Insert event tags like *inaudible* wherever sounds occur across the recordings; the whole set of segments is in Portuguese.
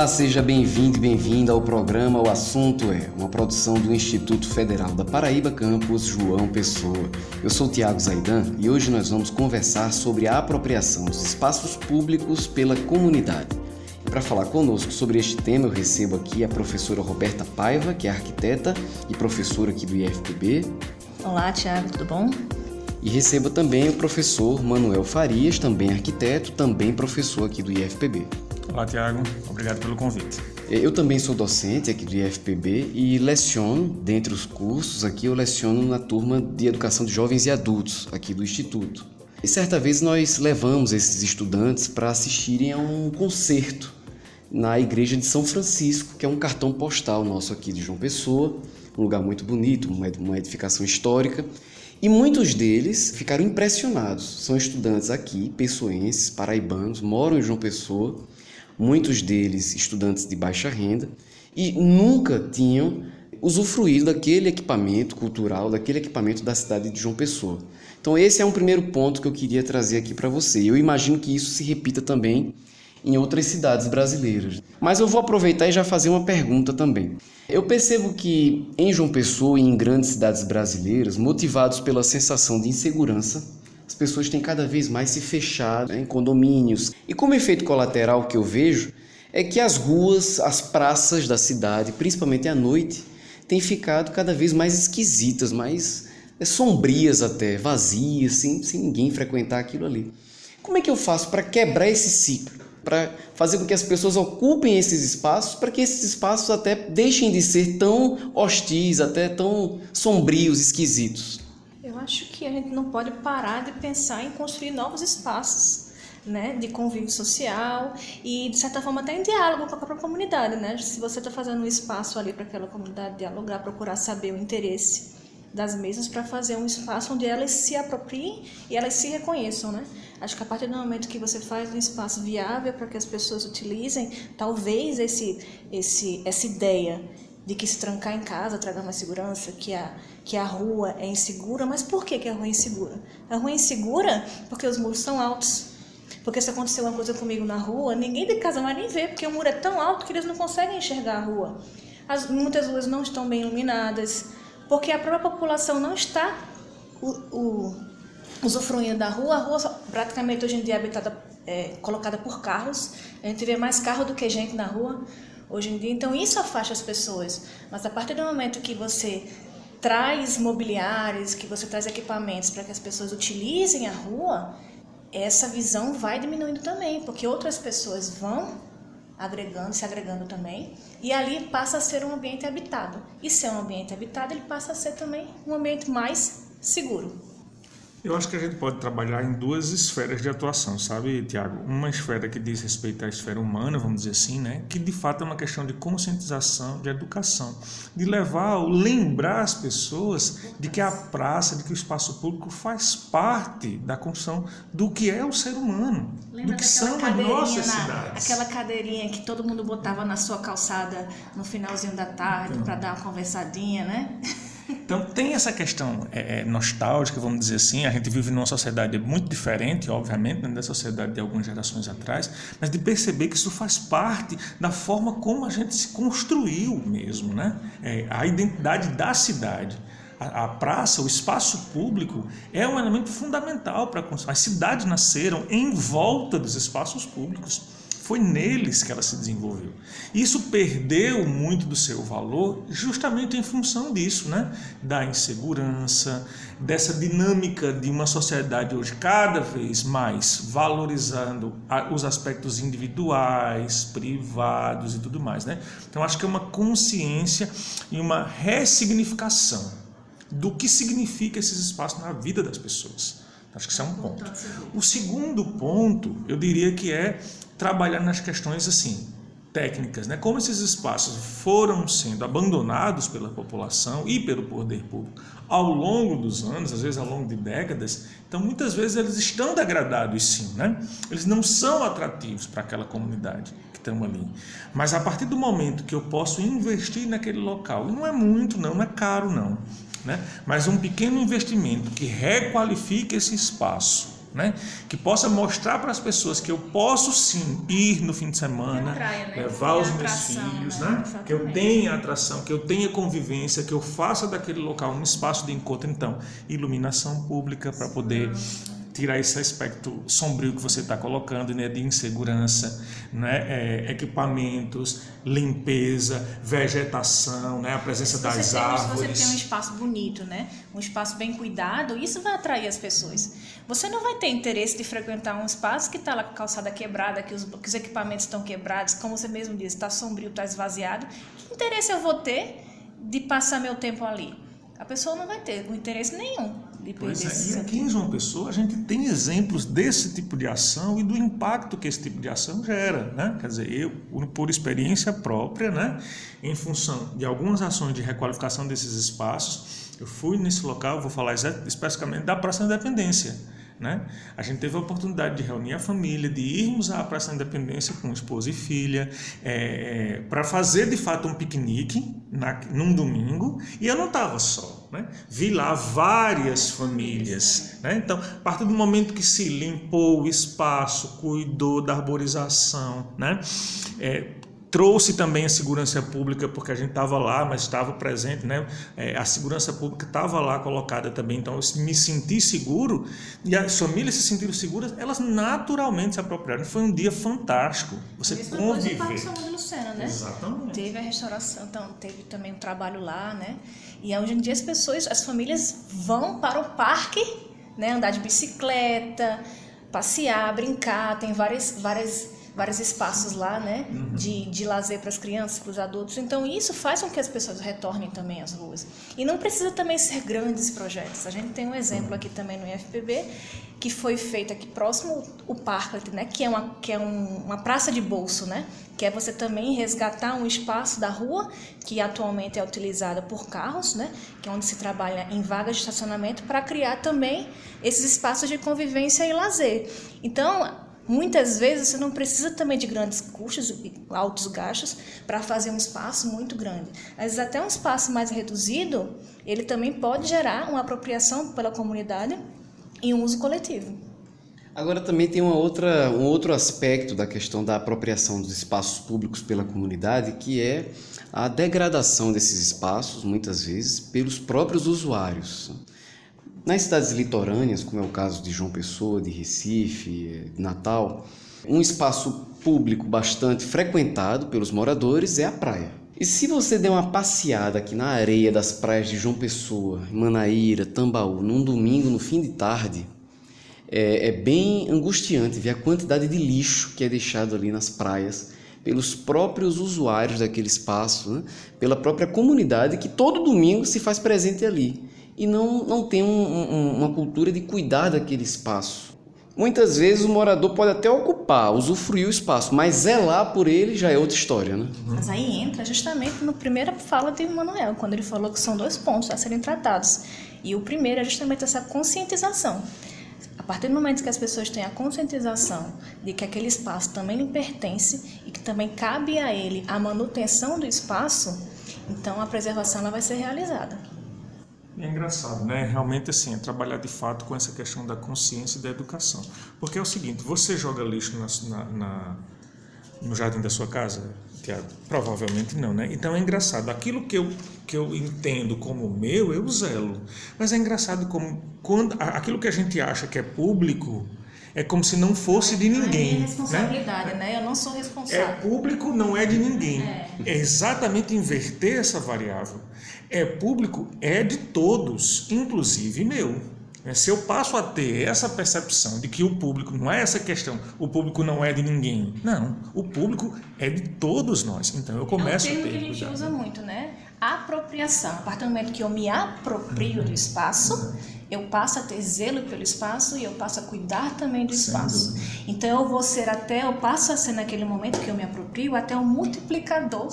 Olá, seja bem-vindo e bem-vinda ao programa O Assunto é, uma produção do Instituto Federal da Paraíba Campus João Pessoa. Eu sou Tiago Zaidan e hoje nós vamos conversar sobre a apropriação dos espaços públicos pela comunidade. Para falar conosco sobre este tema, eu recebo aqui a professora Roberta Paiva, que é arquiteta e professora aqui do IFPB. Olá, Tiago, tudo bom? E receba também o professor Manuel Farias, também arquiteto, também professor aqui do IFPB. Olá, Tiago. Obrigado pelo convite. Eu também sou docente aqui do IFPB e leciono, dentre os cursos aqui, eu leciono na turma de Educação de Jovens e Adultos aqui do Instituto. E certa vez nós levamos esses estudantes para assistirem a um concerto na Igreja de São Francisco, que é um cartão postal nosso aqui de João Pessoa, um lugar muito bonito, uma edificação histórica. E muitos deles ficaram impressionados. São estudantes aqui, pessoenses, paraibanos, moram em João Pessoa muitos deles estudantes de baixa renda, e nunca tinham usufruído daquele equipamento cultural, daquele equipamento da cidade de João Pessoa. Então, esse é um primeiro ponto que eu queria trazer aqui para você. Eu imagino que isso se repita também em outras cidades brasileiras. Mas eu vou aproveitar e já fazer uma pergunta também. Eu percebo que em João Pessoa e em grandes cidades brasileiras, motivados pela sensação de insegurança, as pessoas têm cada vez mais se fechado né, em condomínios. E como efeito colateral que eu vejo é que as ruas, as praças da cidade, principalmente à noite, têm ficado cada vez mais esquisitas, mais é, sombrias até, vazias, sem, sem ninguém frequentar aquilo ali. Como é que eu faço para quebrar esse ciclo? Para fazer com que as pessoas ocupem esses espaços, para que esses espaços até deixem de ser tão hostis, até tão sombrios, esquisitos? Eu acho que a gente não pode parar de pensar em construir novos espaços. Né, de convívio social e de certa forma até em diálogo com a própria comunidade, né? Se você está fazendo um espaço ali para aquela comunidade dialogar, procurar saber o interesse das mesmas para fazer um espaço onde elas se apropriem e elas se reconheçam, né? Acho que a partir do momento que você faz um espaço viável para que as pessoas utilizem, talvez esse, esse, essa ideia de que se trancar em casa traga mais segurança, que a, que a rua é insegura. Mas por que, que a rua é insegura? A rua é insegura porque os muros são altos. Porque se acontecer uma coisa comigo na rua, ninguém de casa vai nem ver, porque o muro é tão alto que eles não conseguem enxergar a rua. As, muitas ruas não estão bem iluminadas, porque a própria população não está o, o, usufruindo da rua. A rua praticamente hoje em dia é habitada, é, colocada por carros. A gente vê mais carro do que gente na rua hoje em dia. Então isso afasta as pessoas. Mas a partir do momento que você traz mobiliários, que você traz equipamentos para que as pessoas utilizem a rua, essa visão vai diminuindo também, porque outras pessoas vão agregando, se agregando também, e ali passa a ser um ambiente habitado. E se é um ambiente habitado, ele passa a ser também um ambiente mais seguro. Eu acho que a gente pode trabalhar em duas esferas de atuação, sabe, Tiago? Uma esfera que diz respeito à esfera humana, vamos dizer assim, né? Que de fato é uma questão de conscientização, de educação, de levar, lembrar as pessoas de que a praça, de que o espaço público faz parte da construção do que é o ser humano, Lembra do que são as nossas na, cidades. Aquela cadeirinha que todo mundo botava na sua calçada no finalzinho da tarde então. para dar uma conversadinha, né? Então tem essa questão é, é, nostálgica, vamos dizer assim. A gente vive numa sociedade muito diferente, obviamente, né, da sociedade de algumas gerações atrás, mas de perceber que isso faz parte da forma como a gente se construiu mesmo, né? É, a identidade da cidade. A, praça, o espaço público, é um elemento fundamental para a construção. As cidades nasceram em volta dos espaços públicos. Foi neles que ela se desenvolveu. Isso perdeu muito do seu valor justamente em função disso, né? Da insegurança, dessa dinâmica de uma sociedade hoje cada vez mais valorizando os aspectos individuais, privados e tudo mais, né? Então acho que é uma consciência e uma ressignificação do que significa esses espaços na vida das pessoas. Acho que isso é um ponto. O segundo ponto, eu diria que é trabalhar nas questões assim técnicas, né? Como esses espaços foram sendo abandonados pela população e pelo poder público ao longo dos anos, às vezes ao longo de décadas, então muitas vezes eles estão degradados sim, né? Eles não são atrativos para aquela comunidade que estão ali. Mas a partir do momento que eu posso investir naquele local, e não é muito não, não é caro não, né? Mas um pequeno investimento que requalifique esse espaço né? Que possa mostrar para as pessoas que eu posso sim ir no fim de semana, praia, né? levar os meus atração, filhos, né? né? Que eu tenha atração, que eu tenha convivência, que eu faça daquele local um espaço de encontro. Então, iluminação pública para poder tirar esse aspecto sombrio que você está colocando, né, de insegurança, né, é, equipamentos, limpeza, vegetação, né, a presença Se das você tem, árvores. Se você tem um espaço bonito, né? um espaço bem cuidado, isso vai atrair as pessoas. Você não vai ter interesse de frequentar um espaço que está lá com a calçada quebrada, que os, que os equipamentos estão quebrados, como você mesmo disse, está sombrio, está esvaziado. Que interesse eu vou ter de passar meu tempo ali? A pessoa não vai ter interesse nenhum de perder Pois é, e aqui em João Pessoa a gente tem exemplos desse tipo de ação e do impacto que esse tipo de ação gera, né? Quer dizer, eu, por experiência própria, né, em função de algumas ações de requalificação desses espaços, eu fui nesse local, vou falar especificamente da Praça da Independência, né? A gente teve a oportunidade de reunir a família, de irmos à Praça da Independência com esposa e filha, para fazer de fato um piquenique na, num domingo, e eu não estava só. Né? Vi lá várias famílias. Né? Então, a partir do momento que se limpou o espaço, cuidou da arborização, né? É, trouxe também a segurança pública porque a gente estava lá, mas estava presente, né? É, a segurança pública estava lá colocada também, então eu me senti seguro e as famílias se sentiram seguras, elas naturalmente se apropriaram. Foi um dia fantástico. Você Mesma coisa o Parque conviver. Lucena, né? Exatamente. Teve a restauração, então teve também um trabalho lá, né? E hoje em dia as pessoas, as famílias vão para o parque, né? Andar de bicicleta, passear, brincar, tem várias, várias, vários espaços lá, né? De, de lazer para as crianças, para os adultos. Então isso faz com que as pessoas retornem também às ruas. E não precisa também ser grandes projetos. A gente tem um exemplo aqui também no IFPB que foi feito aqui próximo o parque, né? Que é uma que é um, uma praça de bolso, né? Que é você também resgatar um espaço da rua que atualmente é utilizada por carros, né? Que é onde se trabalha em vagas de estacionamento para criar também esses espaços de convivência e lazer. Então Muitas vezes você não precisa também de grandes custos, altos gastos, para fazer um espaço muito grande. Às vezes até um espaço mais reduzido, ele também pode gerar uma apropriação pela comunidade e um uso coletivo. Agora também tem uma outra, um outro aspecto da questão da apropriação dos espaços públicos pela comunidade, que é a degradação desses espaços, muitas vezes, pelos próprios usuários. Nas cidades litorâneas, como é o caso de João Pessoa, de Recife, de Natal, um espaço público bastante frequentado pelos moradores é a praia. E se você der uma passeada aqui na areia das praias de João Pessoa, Manaíra, Tambaú, num domingo no fim de tarde, é, é bem angustiante ver a quantidade de lixo que é deixado ali nas praias pelos próprios usuários daquele espaço, né? pela própria comunidade que todo domingo se faz presente ali e não, não tem um, um, uma cultura de cuidar daquele espaço. Muitas vezes o morador pode até ocupar, usufruir o espaço, mas zelar por ele já é outra história, né? Mas aí entra justamente no primeira fala de Manuel, quando ele falou que são dois pontos a serem tratados. E o primeiro é justamente essa conscientização. A partir do momento que as pessoas têm a conscientização de que aquele espaço também lhe pertence e que também cabe a ele a manutenção do espaço, então a preservação ela vai ser realizada. É engraçado, né? Realmente assim, é trabalhar de fato com essa questão da consciência e da educação. Porque é o seguinte, você joga lixo na, na, no jardim da sua casa, Tiago? Provavelmente não, né? Então é engraçado. Aquilo que eu, que eu entendo como meu, eu zelo. Mas é engraçado como quando aquilo que a gente acha que é público é como se não fosse de ninguém. É minha né? responsabilidade, né? Eu não sou É responsável. público, não é de ninguém. É. É exatamente inverter essa variável. É público, é de todos, inclusive meu. É, Se eu passo a ter essa percepção de que o público não é essa questão, o público não é de ninguém. Não, o público é de todos nós. Então eu começo é um a termo ter que a gente cuidado. usa muito, né? Apropriação. A partir do momento que eu me aproprio do espaço, eu passo a ter zelo pelo espaço e eu passo a cuidar também do espaço. Então eu vou ser até, eu passo a ser naquele momento que eu me aproprio até um multiplicador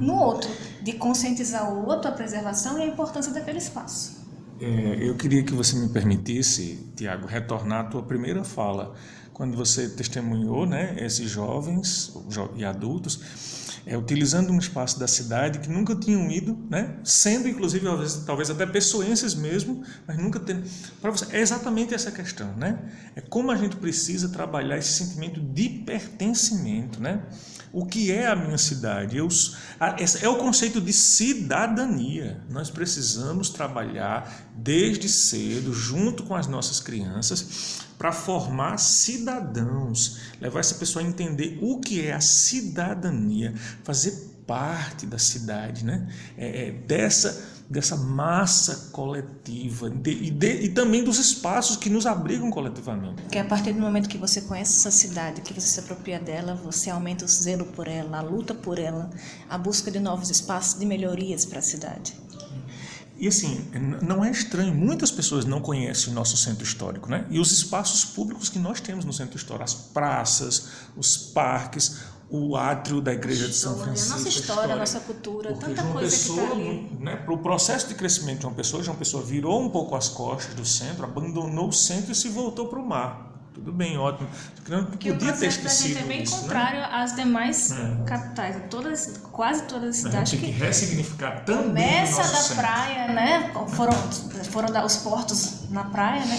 no outro, de conscientizar o outro a preservação e a importância daquele espaço. É, eu queria que você me permitisse, Tiago, retornar à tua primeira fala, quando você testemunhou né, esses jovens e adultos é, utilizando um espaço da cidade que nunca tinham ido, né? sendo inclusive talvez, talvez até pessoenses mesmo, mas nunca tendo. Para você, é exatamente essa questão, né? É como a gente precisa trabalhar esse sentimento de pertencimento, né? O que é a minha cidade? Eu, é o conceito de cidadania. Nós precisamos trabalhar desde cedo, junto com as nossas crianças, para formar cidadãos, levar essa pessoa a entender o que é a cidadania, fazer parte da cidade, né? É, é, dessa dessa massa coletiva de, e, de, e, também dos espaços que nos abrigam coletivamente. Que a partir do momento que você conhece essa cidade, que você se apropria dela, você aumenta o zelo por ela, a luta por ela, a busca de novos espaços de melhorias para a cidade. E assim, não é estranho, muitas pessoas não conhecem o nosso centro histórico, né? E os espaços públicos que nós temos no centro histórico, as praças, os parques, o átrio da igreja de São Francisco. A nossa história, história, a nossa cultura, Porque tanta coisa Pessoa, que está ali. Né, para o processo de crescimento de João Pessoa, João Pessoa virou um pouco as costas do centro, abandonou o centro e se voltou para o mar. Tudo bem, ótimo. Não podia ter esquecido gente é bem isso, né? contrário né? às demais é. capitais. Todas, quase todas as cidades. A gente tem que, que ressignificar também Começa da centro. praia, né? Foram, foram os portos na praia, né?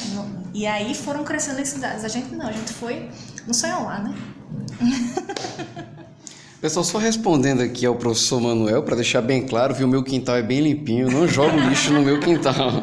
E aí foram crescendo as cidades. A gente não, a gente foi no sonho lá, né? *laughs* Pessoal, só respondendo aqui ao professor Manuel, para deixar bem claro, viu, o meu quintal é bem limpinho, não jogo lixo no meu quintal.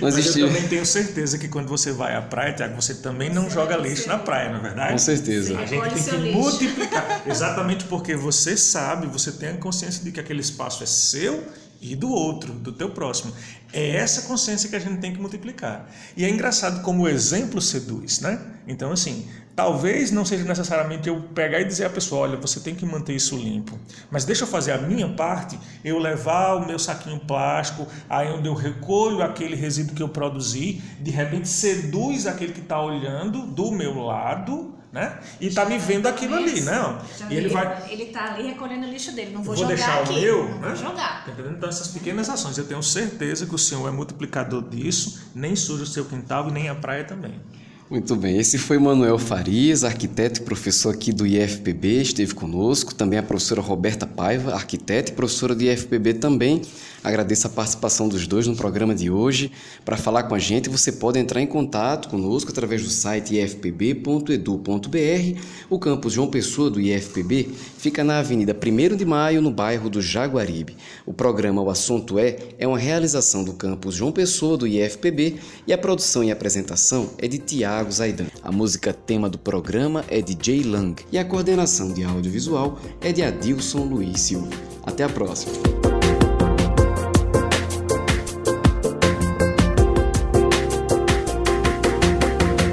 Não existe... Eu também tenho certeza que quando você vai à praia, Tiago, você também não joga lixo na praia, não é verdade? Com certeza. A gente tem que lixo. multiplicar. Exatamente porque você sabe, você tem a consciência de que aquele espaço é seu e do outro, do teu próximo. É essa consciência que a gente tem que multiplicar. E é engraçado como o exemplo seduz, né? Então, assim, talvez não seja necessariamente eu pegar e dizer à pessoa: olha, você tem que manter isso limpo. Mas deixa eu fazer a minha parte, eu levar o meu saquinho plástico, aí onde eu recolho aquele resíduo que eu produzi, de repente seduz aquele que está olhando do meu lado né? E tá me vendo aquilo ali, né? e ele vai. Ele tá ali recolhendo o lixo dele. Não vou, vou jogar deixar aqui. o meu, né? Vou jogar. Tá então essas pequenas ações, eu tenho certeza que o Senhor é multiplicador disso. Nem suja o seu quintal e nem a praia também. Muito bem, esse foi Manuel Farias, arquiteto e professor aqui do IFPB, esteve conosco. Também a professora Roberta Paiva, arquiteta e professora do IFPB também. Agradeço a participação dos dois no programa de hoje. Para falar com a gente, você pode entrar em contato conosco através do site ifpb.edu.br. O campus João Pessoa do IFPB fica na Avenida 1 de Maio, no bairro do Jaguaribe. O programa O Assunto É é uma realização do campus João Pessoa do IFPB e a produção e apresentação é de Zaidan. A música tema do programa é de Jay Lang e a coordenação de audiovisual é de Adilson Luiz Silva. Até a próxima!